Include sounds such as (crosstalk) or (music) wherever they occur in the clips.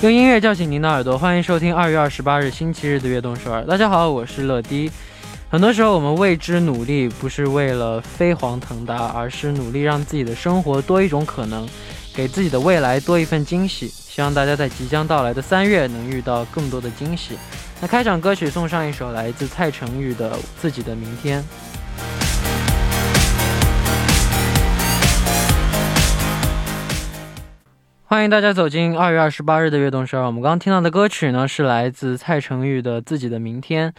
用音乐叫醒您的耳朵，欢迎收听二月二十八日星期日的悦动首尔。大家好，我是乐迪。很多时候，我们为之努力，不是为了飞黄腾达，而是努力让自己的生活多一种可能，给自己的未来多一份惊喜。希望大家在即将到来的三月能遇到更多的惊喜。那开场歌曲送上一首来自蔡成宇的《自己的明天》。欢迎大家走进二月二十八日的悦动十二。我们刚刚听到的歌曲呢，是来自蔡成宇的《自己的明天》。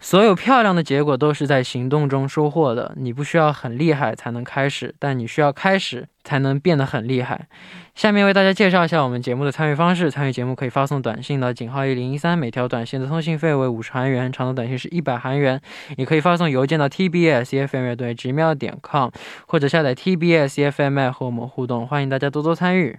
所有漂亮的结果都是在行动中收获的。你不需要很厉害才能开始，但你需要开始才能变得很厉害。下面为大家介绍一下我们节目的参与方式。参与节目可以发送短信到井号一零一三，每条短信的通信费为五十韩元，长的短信是一百韩元。也可以发送邮件到 t b s f m 乐队直瞄点 com，或者下载 t b s f m 和我们互动。欢迎大家多多参与。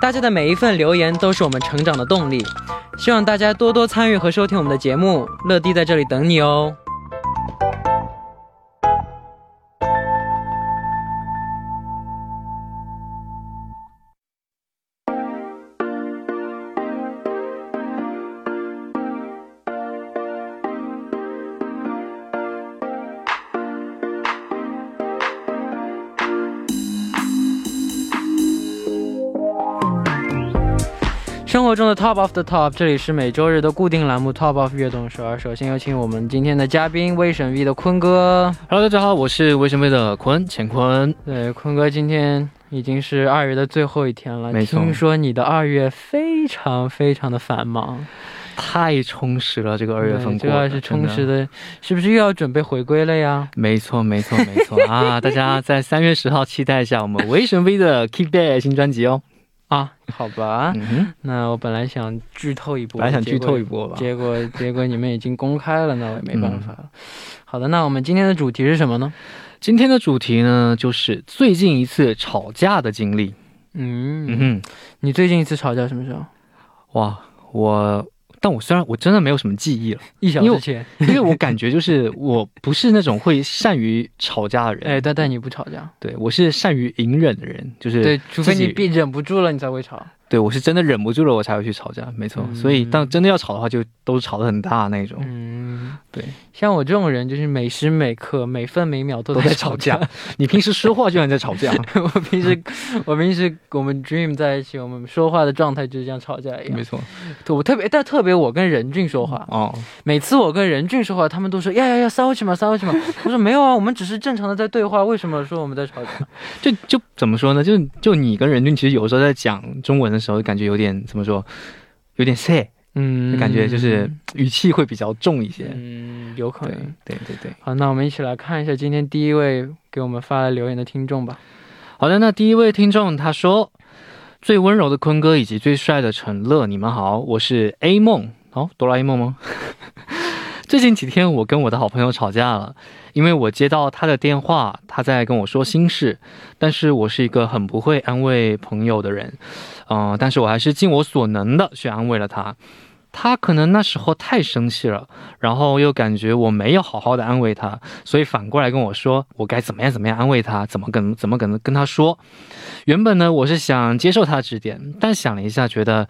大家的每一份留言都是我们成长的动力，希望大家多多参与和收听我们的节目，乐迪在这里等你哦。活中的 Top of the Top，这里是每周日的固定栏目 Top of 悦动十二。首先有请我们今天的嘉宾威神 V 的坤哥。Hello，大家好，我是威神 V 的坤乾坤。对，坤哥今天已经是二月的最后一天了。没错听说你的二月非常非常的繁忙，太充实了，这个二月份过得对主要是充实真的。的，是不是又要准备回归了呀？没错，没错，没错啊！大家在三月十号期待一下我们威神 V 的 Keep Day 新专辑哦。啊，好吧，嗯，那我本来想剧透一波，本来想剧透一波。波吧。结果结果你们已经公开了，那我也没办法了。嗯好的，那我们今天的主题是什么呢？今天的主题呢，就是最近一次吵架的经历。嗯嗯哼，你最近一次吵架什么时候？哇，我，但我虽然我真的没有什么记忆了，一小时前。因为我感觉就是我不是那种会善于吵架的人。哎，但但你不吵架，对我是善于隐忍的人，就是对，除非你憋忍不住了，你才会吵。对我是真的忍不住了，我才会去吵架，没错。嗯所以当真的要吵的话，就都吵得很大那种。嗯，对，(laughs) 像我这种人，就是每时每刻、每分每秒都都在吵吵架。你平时说话居然在吵架，(laughs) 我平时，我平时我们 dream 在一起，我们说话的状态就是像吵架一样没。错。对我特别，但特别我跟任俊说话，哦，每次我跟任俊说话，他们都说呀呀呀，骚气嘛，骚气嘛。我说没有啊，我们只是正常的在对话，为什么说我们在吵架？(laughs) 就就怎么说呢？就就你跟任俊，其实有时候在讲中文的时候，感觉有点怎么说，有点 say，嗯感觉就是语气会比较重一些。嗯，有可对能。对对对。好，那我们一起来看一下今天第一位给我们发来留言的听众吧。好的，那第一位听众他说：“最温柔的坤哥以及最帅的陈乐，你们好，我是 A 梦。哦，哆啦 A 梦吗？(laughs) 最近几天我跟我的好朋友吵架了，因为我接到他的电话，他在跟我说心事，但是我是一个很不会安慰朋友的人，嗯、但是我还是尽我所能的去安慰了他。他可能那时候太生气了，然后又感觉我没有好好的安慰他，所以反过来跟我说我该怎么样怎么样安慰他，怎么跟怎么跟跟他说。原本呢，我是想接受他指点，但想了一下，觉得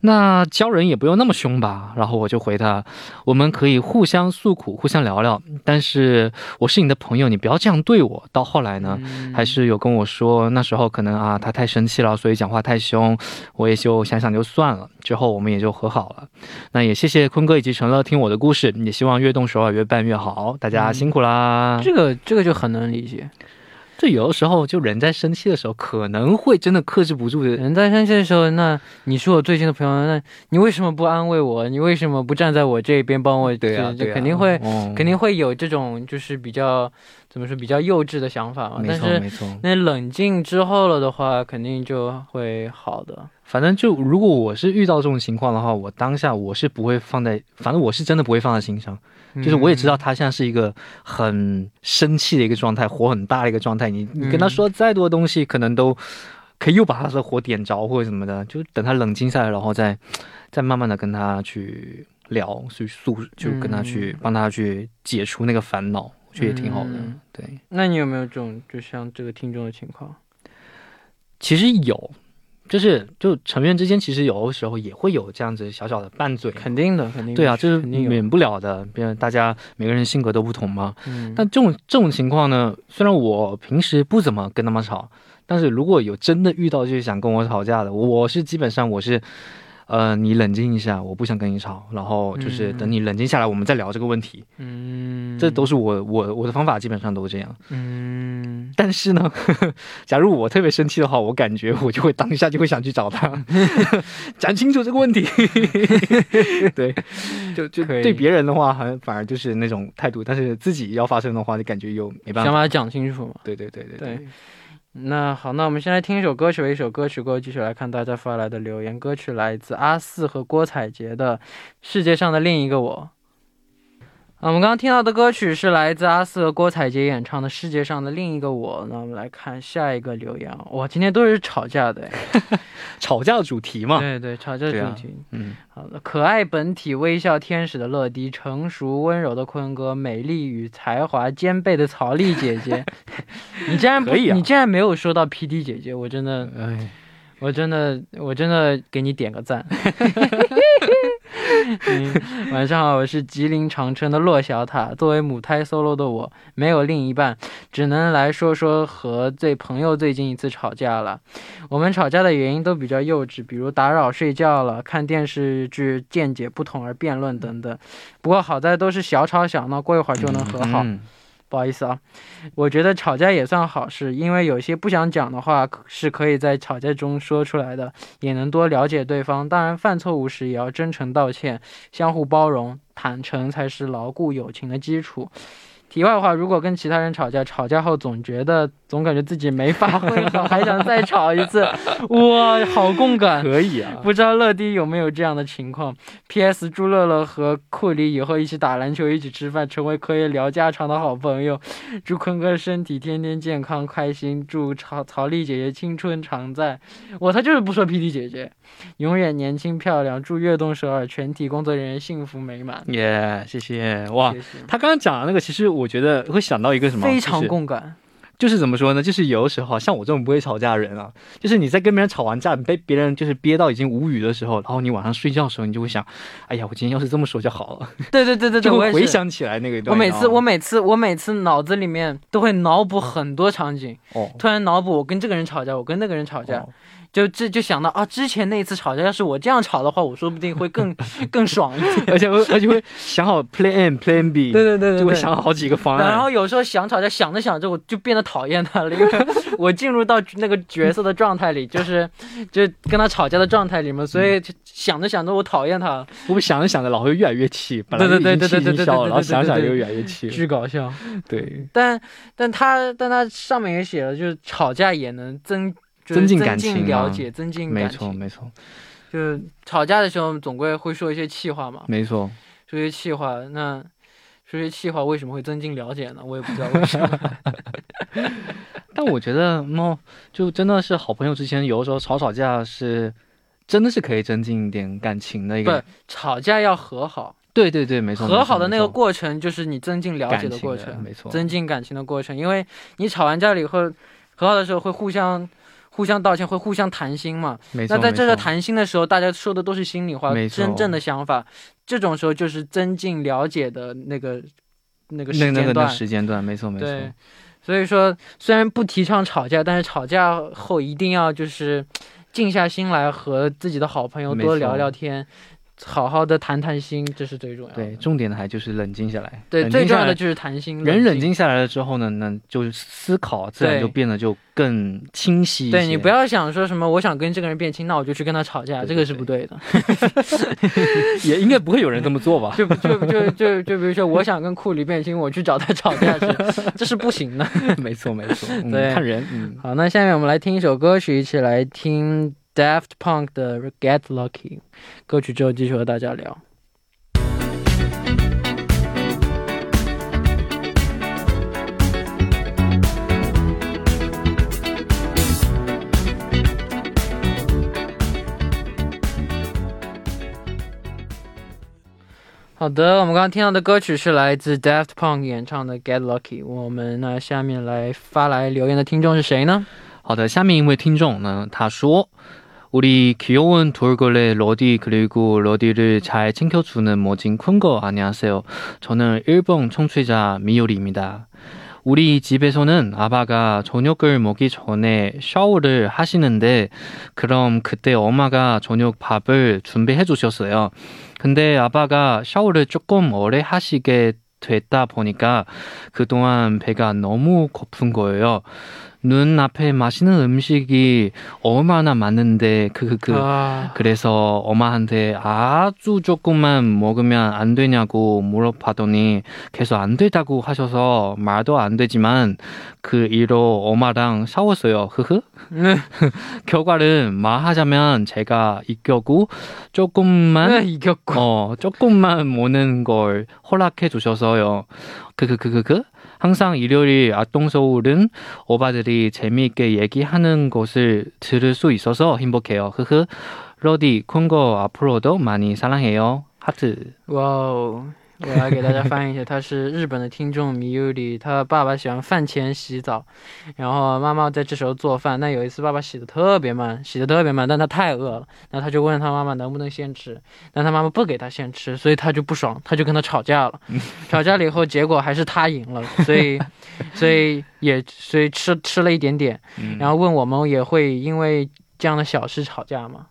那教人也不用那么凶吧。然后我就回他，我们可以互相诉苦，互相聊聊，但是我是你的朋友，你不要这样对我。到后来呢，嗯还是有跟我说，那时候可能啊他太生气了，所以讲话太凶，我也就想想就算了。之后我们也就和好了。那也谢谢坤哥以及陈乐听我的故事，也希望越动手尔越办越好，大家辛苦啦。这个这个就很能理解。这有的时候就人在生气的时候，可能会真的克制不住的。人在生气的时候，那你是我最近的朋友，那你为什么不安慰我？你为什么不站在我这边帮我？对啊，就对啊肯定会、哦肯定会有这种就是比较怎么说比较幼稚的想法嘛。没但是错没错。那冷静之后了的话，肯定就会好的。反正就如果我是遇到这种情况的话，我当下我是不会放在，反正我是真的不会放在心上。就是我也知道嗯他现在是一个很生气的一个状态，火很大的一个状态。你你跟他嗯说再多东西，可能都可以又把他的火点着或者什么的。就等他冷静下来，然后再再慢慢的跟他去聊，去诉，就跟他去嗯帮他去解除那个烦恼，我觉得也挺好的。嗯对，那你有没有这种就像这个听众的情况？其实有。就是就成员之间，其实有的时候也会有这样子小小的拌嘴，肯定的，肯定对啊，这是。免不了的。别人大家每个人性格都不同嘛，嗯，但这种这种情况呢，虽然我平时不怎么跟他们吵，但是如果有真的遇到就是想跟我吵架的，我是基本上我是，呃，你冷静一下，我不想跟你吵，然后就是嗯等你冷静下来，我们再聊这个问题。嗯，这都是我我我的方法，基本上都这样。嗯，但是呢，(laughs) 假如我特别生气的话，我感觉我就会当下就会想去找他，(laughs) 讲清楚这个问题。(laughs) 对，就就对别人的话，好像反而就是那种态度，但是自己要发生的话，就感觉又没办法。想把它讲清楚嘛。对对对对对，那好，那我们先来听一首歌曲，一首歌曲过后继续来看大家发来的留言。歌曲来自阿四和郭采洁的《世界上的另一个我》。啊，我们刚刚听到的歌曲是来自阿四和郭采洁演唱的《世界上的另一个我》。那我们来看下一个留言。哇，今天都是吵架的哎。(laughs) 吵架的主题嘛。对对，吵架主题。嗯，好的，可爱本体微笑天使的乐迪，成熟温柔的坤哥，美丽与才华兼备的曹丽姐姐，(laughs) 你竟然不可以啊你竟然没有说到 P D 姐姐，我真的，哎，我真的，我真的给你点个赞。(laughs) (laughs) 晚上好，我是吉林长春的洛小塔。作为母胎 solo 的我，没有另一半，只能来说说和最朋友最近一次吵架了。我们吵架的原因都比较幼稚，比如打扰睡觉了、看电视剧见解不同而辩论等等。不过好在都是小吵小闹，过一会儿就能和好。不好意思啊，我觉得吵架也算好事，因为有些不想讲的话是可以在吵架中说出来的，也能多了解对方。当然，犯错误时也要真诚道歉，相互包容，坦诚才是牢固友情的基础。题外话，如果跟其他人吵架，吵架后总觉得总感觉自己没发 (laughs) 挥好，还想再吵一次，(laughs) 哇，好共感。可以啊。不知道乐迪有没有这样的情况？P.S. 祝乐乐和库里以后一起打篮球，一起吃饭，成为可以聊家常的好朋友。祝坤哥身体天天健康开心，祝曹曹丽姐姐青春常在。我他就是不说 P.D 姐姐，永远年轻漂亮。祝悦动首尔全体工作人员幸福美满。耶、谢谢哇！谢谢他刚刚讲的那个，其实我觉得会想到一个什么，非常共感。就是怎么说呢？就是有的时候，像我这种不会吵架的人啊，就是你在跟别人吵完架，你被别人就是憋到已经无语的时候，然后你晚上睡觉的时候，你就会想，哎呀，我今天要是这么说就好了，对对对对对，(laughs) 就会我。回想起来那个。我每次我每次我每次脑子里面都会脑补很多场景，哦突然脑补我跟这个人吵架，我跟那个人吵架，哦就这就想到啊，之前那一次吵架，要是我这样吵的话，我说不定会更 (laughs) 更爽一点。而且会而且会想好 Plan A、Plan B，对对对。就会想好几个方案。然后有时候想吵架，想着想着我就变得讨厌他了，因为我进入到那个角色的状态里，就是就跟他吵架的状态里面，所以就想着想着我讨厌他了，会不想着想着老会越来越气？本来对对对对对对然后想想又越来越气了。巨搞笑。对，但但他但他上面也写了，就是吵架也能增。就是增进感情啊了解，增进没感情。错没错就是吵架的时候，总归会说一些气话嘛。没错。说些气话，那说些气话为什么会增进了解呢？我也不知道为什么。(laughs) (laughs) 但我觉得，猫，就真的是好朋友之间，有的时候吵吵架是真的是可以增进一点感情的一不个。，吵架要和好，对对对，没错。和好的那个过程就是你增进了解的过程，没错。增进感情的过程。因为你吵完架了以后，和好的时候会互相互相道歉，会互相谈心嘛。那在这个谈心的时候，大家说的都是心里话，真正的想法。这种时候就是增进了解的那个那个时间段。时间段，没错没错。对，所以说虽然不提倡吵架，但是吵架后一定要就是静下心来和自己的好朋友多聊聊天，好好的谈谈心，这是最重要的。对，重点的还就是冷静下来。对，最重要的就是谈心。人冷静。下来了之后呢，那就是思考自然就变得就更清晰一些。对你不要想说什么，我想跟这个人变亲，那我就去跟他吵架，对这个是不对的。(laughs) 也应该不会有人这么做吧？(laughs) 就就就就就比如说，我想跟库里变亲，我去找他吵架去，(laughs) 这是不行的。没错没错，嗯对看人，嗯，好，那下面我们来听一首歌曲，一起来听 Daft Punk 的 Get Lucky 歌曲之后，继续和大家聊。好的，我们刚刚听到的歌曲是来自 Daft Punk 演唱的《Get Lucky》。我们那下面来发来留言的听众是谁呢？好的，下面一位听众呢，他说：“ 우리 귀여운 돌고래 러디 그리고 러디를 잘 챙겨주는 멋진 쿤거 안녕하세요. 저는 일본 청취자 미요리입니다. 우리 집에서는 아빠가 저녁을 먹기 전에 샤워를 하시는데 그럼 그때 엄마가 저녁 밥을 준비해 주셨어요. 근데 아빠가 샤워를 조금 오래 하시게 됐다 보니까 그동안 배가 너무 고픈 거예요. 눈앞에 맛있는 음식이 얼마나 많은데 그그 그, 아, 그래서 엄마한테 아주 조금만 먹으면 안 되냐고 물어봤더니 계속 안 된다고 하셔서 말도 안 되지만 그 일로 엄마랑 싸웠어요. 흐흐. 네, (laughs) 결과를 말하자면 제가 이겼고 조금만 네, 이겼고. 어, 조금만 모는 걸 허락해 주셔서요. 그 그 그 그 그 항상 일요일 아동 서울은 오바들이 재미있게 얘기하는 것을 들을 수 있어서 행복해요. 흐흐. 러디 콩거 앞으로도 많이 사랑해요. 하트. 哇哦！我来给大家翻译一下，他是日本的听众米优里，他爸爸喜欢饭前洗澡，然后妈妈在这时候做饭。那有一次爸爸洗的特别慢，洗的特别慢，但他太饿了，那他就问他妈妈能不能先吃，但他妈妈不给他先吃，所以他就不爽，他就跟他吵架了。吵架了以后，结果还是他赢了，所以，(laughs) 所以也所以吃吃了一点点，然后问我们也会因为这样的小事吵架吗？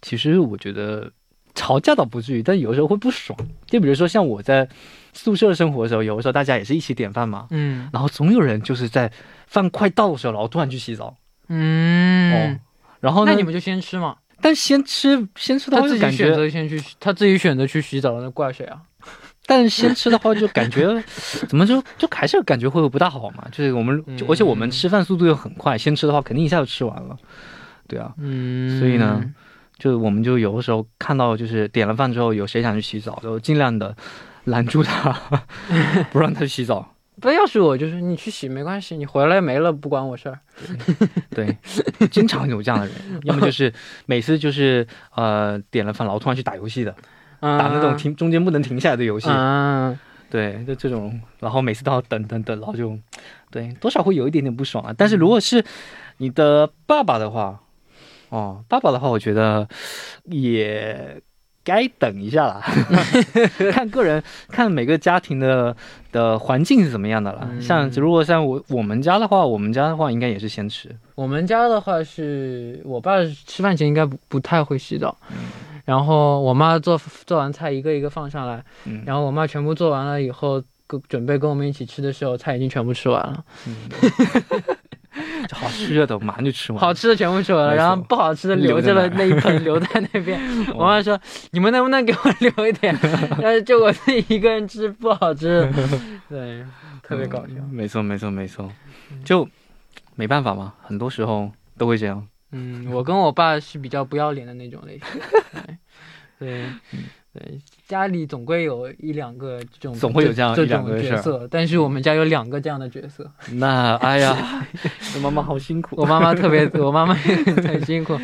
其实我觉得吵架倒不至于，但有时候会不爽。就比如说像我在宿舍生活的时候，有的时候大家也是一起点饭嘛，嗯然后总有人就是在饭快到的时候，然后突然去洗澡。嗯哦，然后呢？那你们就先吃嘛。但先吃先吃的他话就感自己选觉，择先去，他自己选择去洗澡，那怪谁啊？但先吃的话就感觉 (laughs) 怎么就就还是感觉会不大好嘛。就是我们，就而且我们嗯吃饭速度又很快，先吃的话肯定一下就吃完了。对啊，嗯，所以呢，就我们就有的时候看到就是点了饭之后有谁想去洗澡，就尽量的拦住他，(laughs) 不让他去洗澡。不要是我，就是你去洗没关系，你回来没了不关我事儿。对，经常有这样的人，(laughs) 要么就是每次就是呃点了饭然后突然去打游戏的，嗯，打那种停中间不能停下来的游戏。嗯，对，就这种，然后每次都要等等等，然后就，对，多少会有一点点不爽啊。但是如果是你的爸爸的话，哦，爸爸的话，我觉得也该等一下了，(laughs) 看个人，看每个家庭的的环境是怎么样的了。嗯。像。如果像我我们家的话，我们家的话应该也是先吃，我们家的话是我爸吃饭前应该不不太会洗澡，然后我妈做做完菜一个一个放上来，嗯，然后我妈全部做完了以后，跟准备跟我们一起吃的时候，菜已经全部吃完了，嗯 (laughs) (laughs) 就好吃的，马上就吃完。好吃的全部吃完了，然后不好吃的留着了那一盆 (laughs) 留在那边。(laughs) 我妈说：“你们能不能给我留一点？但是就我自己一个人吃不好吃。”对，特别搞笑。嗯没错，没错，没错，就没办法嘛，很多时候都会这样。嗯，我跟我爸是比较不要脸的那种类型。对，对，家里总归有一两个这种总会有这样这一两种个角色，但是我们家有两个这样的角色。(laughs) 那哎呀，我 (laughs) 妈妈好辛苦。我妈妈特别，(laughs) 我妈妈也很辛苦。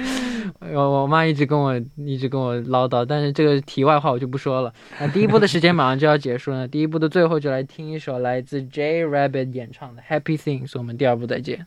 我我妈一直跟我一直跟我唠叨，但是这个题外话我就不说了。那第一部的时间马上就要结束了，第一部的最后就来听一首来自 J Rabbit 演唱的《Happy Things》，我们第二部再见。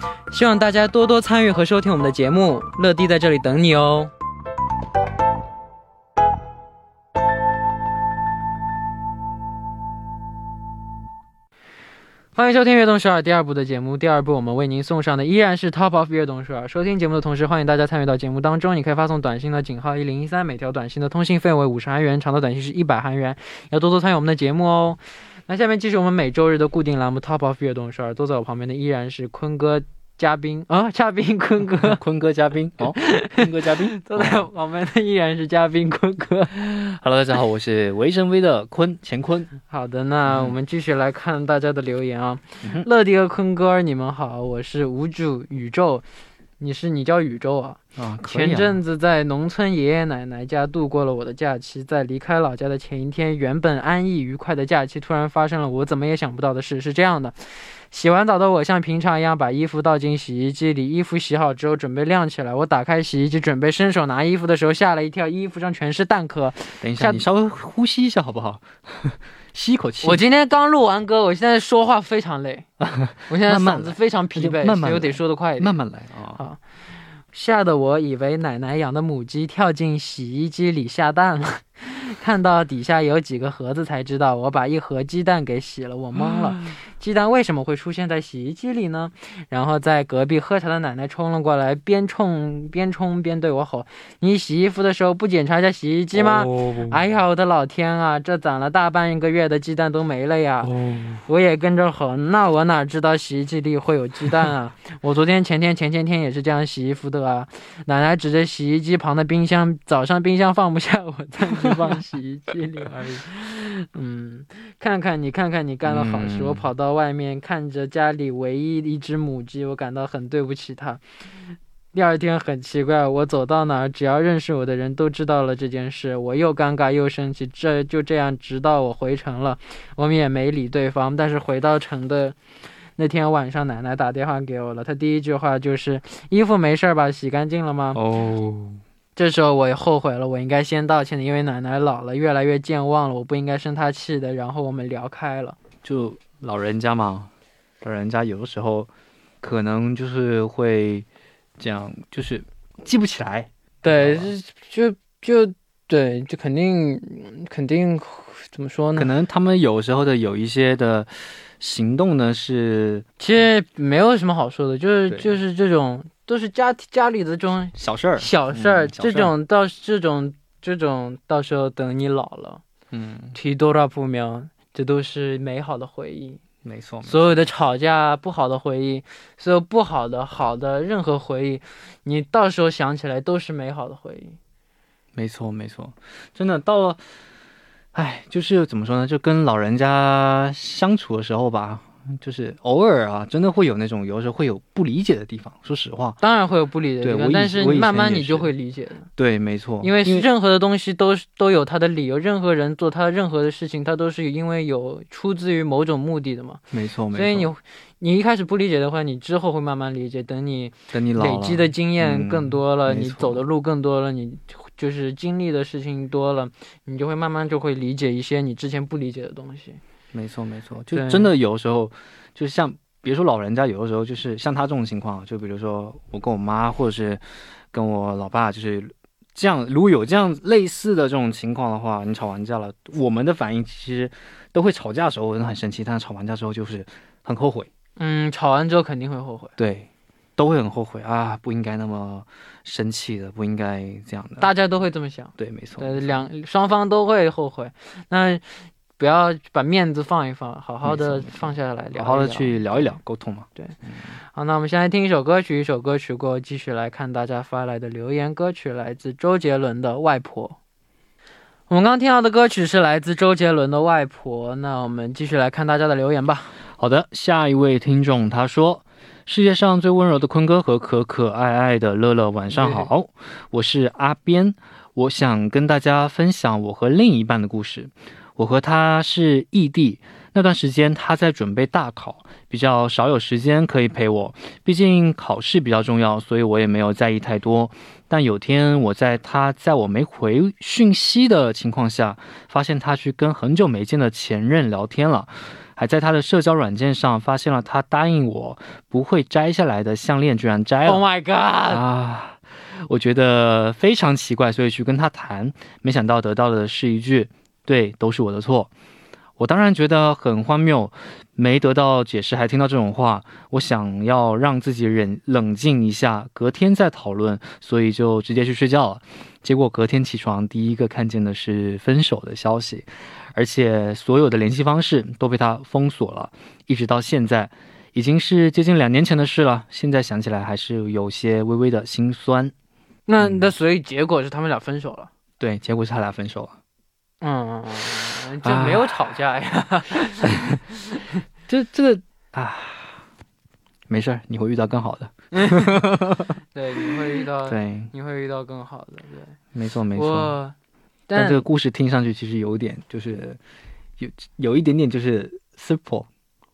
希望大家多多参与和收听我们的节目。乐迪在这里等你哦。欢迎收听《悦动首尔》第二部的节目。第二部我们为您送上的依然是 Top of 悦动首尔。收听节目的同时，欢迎大家参与到节目当中。你可以发送短信的井号一零一三，每条短信的通信费为五十韩元，长的短信是一百韩元。要多多参与我们的节目哦。那下面继续我们每周日的固定栏目 Top of 悦动首尔。坐在我旁边的依然是坤哥嘉宾啊，嘉宾坤哥。(laughs) 坤哥嘉宾哦，坤哥嘉宾。(laughs) 坐在我旁边的依然是嘉宾坤哥。Hello，大家好，我是维神威的坤乾坤。好的，那嗯我们继续来看大家的留言啊。嗯乐迪和坤哥，你们好，我是无主宇宙，你是你叫宇宙啊前阵子在农村爷爷奶奶家度过了我的假期，在离开老家的前一天，原本安逸愉快的假期突然发生了我怎么也想不到的事。是这样的，洗完澡的我像平常一样把衣服倒进洗衣机里，衣服洗好之后准备晾起来。我打开洗衣机准备伸手拿衣服的时候，吓了一跳，衣服上全是蛋壳。等一下，下你稍微呼吸一下好不好？(laughs) 吸一口气。我今天刚录完歌，我现在说话非常累，(laughs) 我现在嗓子非常疲惫，慢慢来所以我得说得快一点。慢慢来啊。好，吓得我以为奶奶养的母鸡跳进洗衣机里下蛋了，(laughs) 看到底下有几个盒子才知道，我把一盒鸡蛋给洗了，我懵了。鸡蛋为什么会出现在洗衣机里呢？然后在隔壁喝茶的奶奶冲了过来，边冲边冲边对我吼：“你洗衣服的时候不检查一下洗衣机吗？”哦哎呀，我的老天啊！这攒了大半个月的鸡蛋都没了呀！哦，我也跟着吼，那我哪知道洗衣机里会有鸡蛋啊？(laughs) 我昨天、前天、前前天也是这样洗衣服的啊。奶奶指着洗衣机旁的冰箱，早上冰箱放不下，我暂时放洗衣机里而已。嗯，看看你，看看你干了好事。(laughs) 嗯我跑到外面看着家里唯一一只母鸡，我感到很对不起它。第二天很奇怪，我走到哪儿，只要认识我的人都知道了这件事，我又尴尬又生气，这就这样直到我回城了。我们也没理对方。但是回到城的那天晚上，奶奶打电话给我了。她第一句话就是：“衣服没事儿吧？洗干净了吗？”哦，这时候我也后悔了，我应该先道歉的，因为奶奶老了，越来越健忘了，我不应该生她气的。然后我们聊开了。就老人家嘛，老人家有的时候可能就是会这样，就是记不起来。对，就就就对，就肯定肯定怎么说呢可？能他们有时候的有一些的行动呢是其实没有什么好说的，就是就是这种都是家家里的这种小事儿，小事儿，这种到这种这种到时候等你老了。嗯，提多少不苗，这都是美好的回忆。没错，所有的吵架、不好的回忆，所有不好的、好的任何回忆，你到时候想起来都是美好的回忆。没错，没错，真的到了，哎，就是怎么说呢？就跟老人家相处的时候吧，就是偶尔啊，真的会有那种有时候会有不理解的地方。说实话，当然会有不理解的地方，对但是慢慢你就会理解的，对，没错，因为任何的东西都是都有它的理由，任何人做他任何的事情，他都是因为有出自于某种目的的嘛。没错，没错，所以你你一开始不理解的话，你之后会慢慢理解。等你等你累积的经验嗯更多了，你走的路更多了，你就是经历的事情多了，你就会慢慢就会理解一些你之前不理解的东西。没错，没错，就真的有时候，就是像别说老人家，有的时候就是像他这种情况，就比如说我跟我妈，或者是跟我老爸，就是这样。如果有这样类似的这种情况的话，你吵完架了，我们的反应其实都会吵架的时候我很生气，但是吵完架之后就是很后悔，嗯，吵完之后肯定会后悔，对，都会很后悔啊，不应该那么生气的，不应该这样的。大家都会这么想，对，没错，对，两双方都会后悔。那不要把面子放一放，好好的放下来好好的去聊一聊，沟通嘛。对好，那我们先来听一首歌曲，一首歌曲过后，继续来看大家发来的留言。歌曲来自周杰伦的《外婆》。我们刚刚听到的歌曲是来自周杰伦的《外婆》。那我们继续来看大家的留言吧。好的，下一位听众他说：“世界上最温柔的坤哥和可可爱爱的乐乐，晚上好，我是阿边，我想跟大家分享我和另一半的故事。我和他是异地，那段时间他在准备大考，比较少有时间可以陪我，毕竟考试比较重要，所以我也没有在意太多。但有天我在他在我没回讯息的情况下，发现他去跟很久没见的前任聊天了。”还在他的社交软件上发现了他答应我不会摘下来的项链，居然摘了 Oh my god！啊！我觉得非常奇怪，所以去跟他谈，没想到得到的是一句“对，都是我的错”。我当然觉得很荒谬，没得到解释还听到这种话，我想要让自己忍冷静一下，隔天再讨论，所以就直接去睡觉了。结果隔天起床，第一个看见的是分手的消息，而且所有的联系方式都被他封锁了，一直到现在，已经是接近两年前的事了。现在想起来还是有些微微的心酸。那嗯那所以结果是他们俩分手了。对，结果是他俩分手了。嗯，就没有吵架呀。这这个啊，没事儿，你会遇到更好的。对，你会遇到，对，你会遇到更好的。对，没错没错。但这个故事听上去其实有点，就是有有一点点就是 simple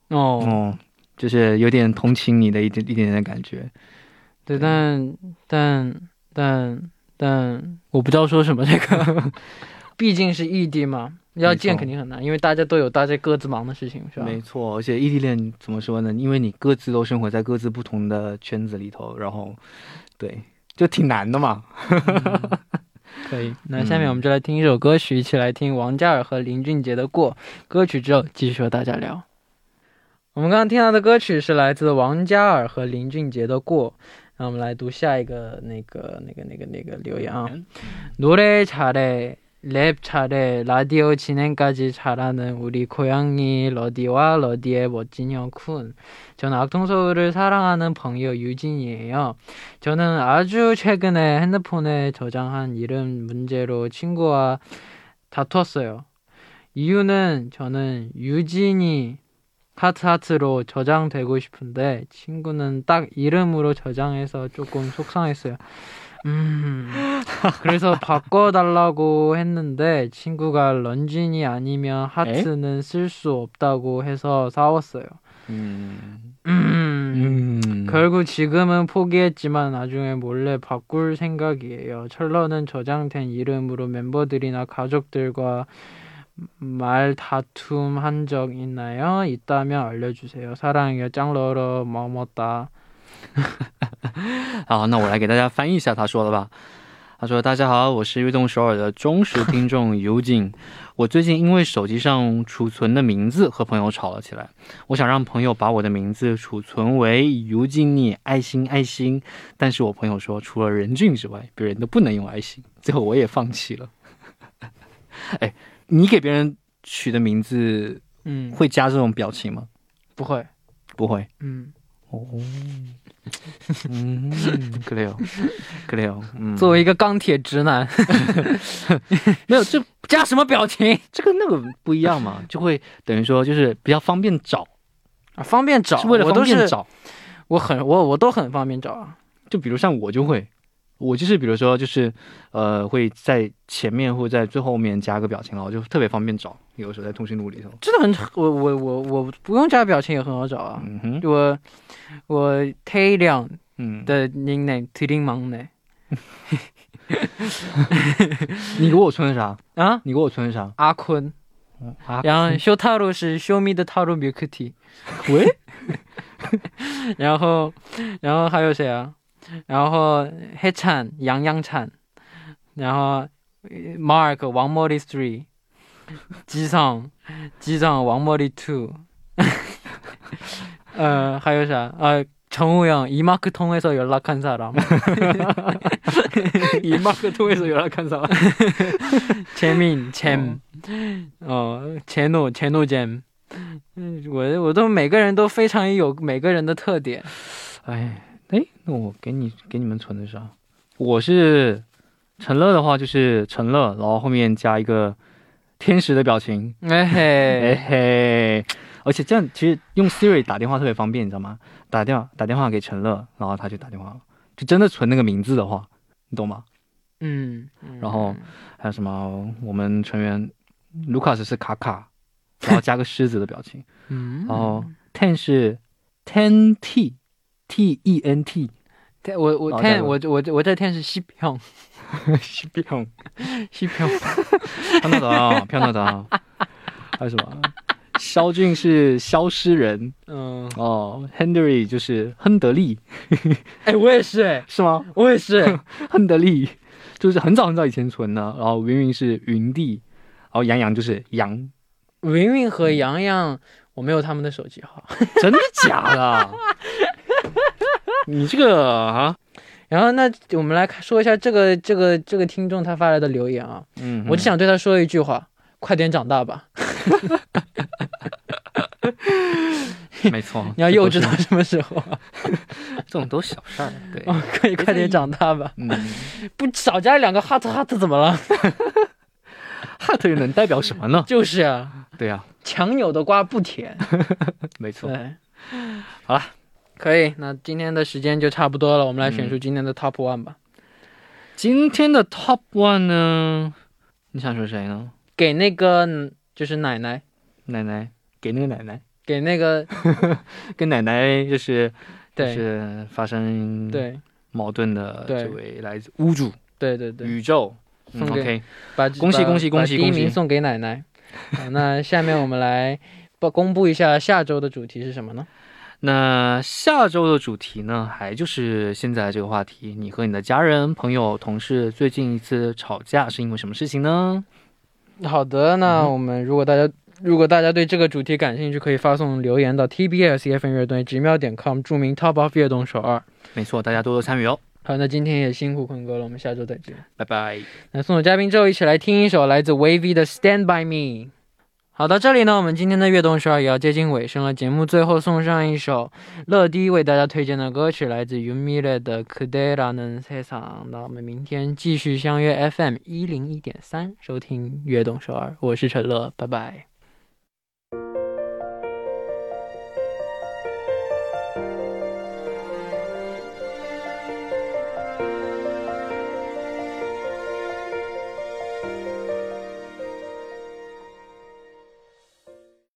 哦，哦，就是有点同情你的一点一点点的感觉。对，但但但但我不知道说什么。这个毕竟是异地嘛，要见没错肯定很难，因为大家都有大家各自忙的事情，是吧？没错，而且异地恋怎么说呢？因为你各自都生活在各自不同的圈子里头，然后对，就挺难的嘛。可以，(laughs) 那下面我们就来听一首歌曲，一起来听王嘉尔和林俊杰的《过》。歌曲之后继续和大家聊。我们刚刚听到的歌曲是来自王嘉尔和林俊杰的《过》。那我们来读下一个那个那个那个那个留言啊。노래잘해 랩 잘해 라디오 진행까지 잘하는 우리 고양이 러디와 러디의 멋진 형쿤 저는 악동서울을 사랑하는朋友 유진이에요. 저는 아주 최근에 핸드폰에 저장한 이름 문제로 친구와 다투었어요. 이유는 저는 유진이 하트하트로 저장되고 싶은데 친구는 딱 이름으로 저장해서 조금 속상했어요 음, 그래서 바꿔달라고 했는데 친구가 런쥔이 아니면 하트는 쓸 수 없다고 해서 싸웠어요. 음, 음, 음. 결국 지금은 포기했지만 나중에 몰래 바꿀 생각이에요. 철러는 저장된 이름으로 멤버들이나 가족들과 말 다툼 한 적 있나요? 있다면 알려주세요. 사랑해요. 짱러러 머뭇다. (laughs) 好，那我来给大家翻译一下他说的吧。他说：“大家好，我是悦动首尔的忠实听众尤景。我最近因为手机上储存的名字和朋友吵了起来，我想让朋友把我的名字储存为尤景你爱心爱心，但是我朋友说除了任俊之外，别人都不能用爱心。最后我也放弃了。(laughs) 哎，你给别人取的名字嗯，会加这种表情吗？不会。不会。嗯，哦，嗯，可以哦，可以哦，嗯，作为一个钢铁直男，(laughs) 没有这加什么表情这个那个不一样嘛，就会等于说就是比较方便找，啊？方便找，是为了我都是方便找。我很我我都很方便找啊。就比如像我就会，我就是比如说就是呃会在前面或者在最后面加个表情，然后就特别方便找。有的时候在通讯录里头，真的很我我我我不用加表情也很好找啊。嗯哼，我我 T 亮嗯，的 nickname 提林忙呢你给我存的啥？啊你给我存的啥？阿坤，啊，然后修塔鲁是 Show me the 塔鲁 milk tea，喂，(laughs) 然后然后还有谁啊？然后黑产杨洋产，然后呃 Mark 王머리 three，机上机上王머리 two，呃还有啥？呃정우영 이마크 통해서 연락한 사람 이마크 통해서 연락한 사람. 재민 잼 어 제노 제노 잼嗯我我都每个人都非常有每个人的特点。哎 哎，那我给你给你们存的是啥？我是陈乐的话就是陈乐，然后后面加一个天使的表情，(laughs) 哎嘿嘿，嘿。而且这样其实用 Siri 打电话特别方便，你知道吗？打电话打电话给陈乐，然后他就打电话了，就真的存那个名字的话，你懂吗？嗯，然后还有什么？我们成员卢卡斯是卡卡，然后加个狮子的表情，(laughs) 嗯，然后 Ten 是 Ten T T E N T，我我哦天这我我我这天是西平 (laughs) 西平。(laughs) 西평飘纳达，飘纳达，还有什么？肖俊是消失人嗯，哦，Henry 就是亨德利，(laughs) 哎，我也是哎，是吗？我也是，亨德利就是很早很早以前存的，然后云云是云帝，然后杨洋就是杨云云和洋洋，我没有他们的手机号。真的假的？你这个啊，然后那我们来说一下这个这个这个听众他发来的留言啊，嗯，我只想对他说一句话：快点长大吧！(laughs) 没错，(laughs) 你要幼稚到什么时候啊？这 (laughs) 种都小事儿，对，哦，可以快点长大吧！嗯不少加两个 hot hot 怎么了？，hot 又能代表什么呢？就是啊、对啊，强扭的瓜不甜。没错，对，好了，可以。那今天的时间就差不多了，我们来选嗯出今天的 top one 吧。今天的 top one 呢，你想说谁呢？给那个嗯就是奶奶，奶奶，给那个奶奶，给那个 (laughs) 跟奶奶就是就对是发生对矛盾的对这位来自屋主对对对，宇宙。，OK，把恭喜恭喜恭喜第一名送给奶奶。好，那下面我们来 (laughs) 报公布一下下周的主题是什么呢？那下周的主题呢，还就是现在这个话题，你和你的家人、朋友、同事最近一次吵架是因为什么事情呢？好的，那嗯我们如果大家如果大家对这个主题感兴趣，可以发送留言到 TBS EFN 乐队直瞄点 com，注明 Top of 悦动手二。没错，大家多多参与哦，好，那今天也辛苦坤哥了，我们下周再见。拜拜。那送走嘉宾之后，一起来听一首来自 Wavy 的《Stand by Me》。好，到这里呢，我们今天的悦动十二也要接近尾声了。节目最后送上一首乐迪为大家推荐的歌曲，来自 Yumile 的《그대라는 세상》。那我们明天继续相约 FM 一零一点三，收听悦动十二。我是陈乐，拜拜。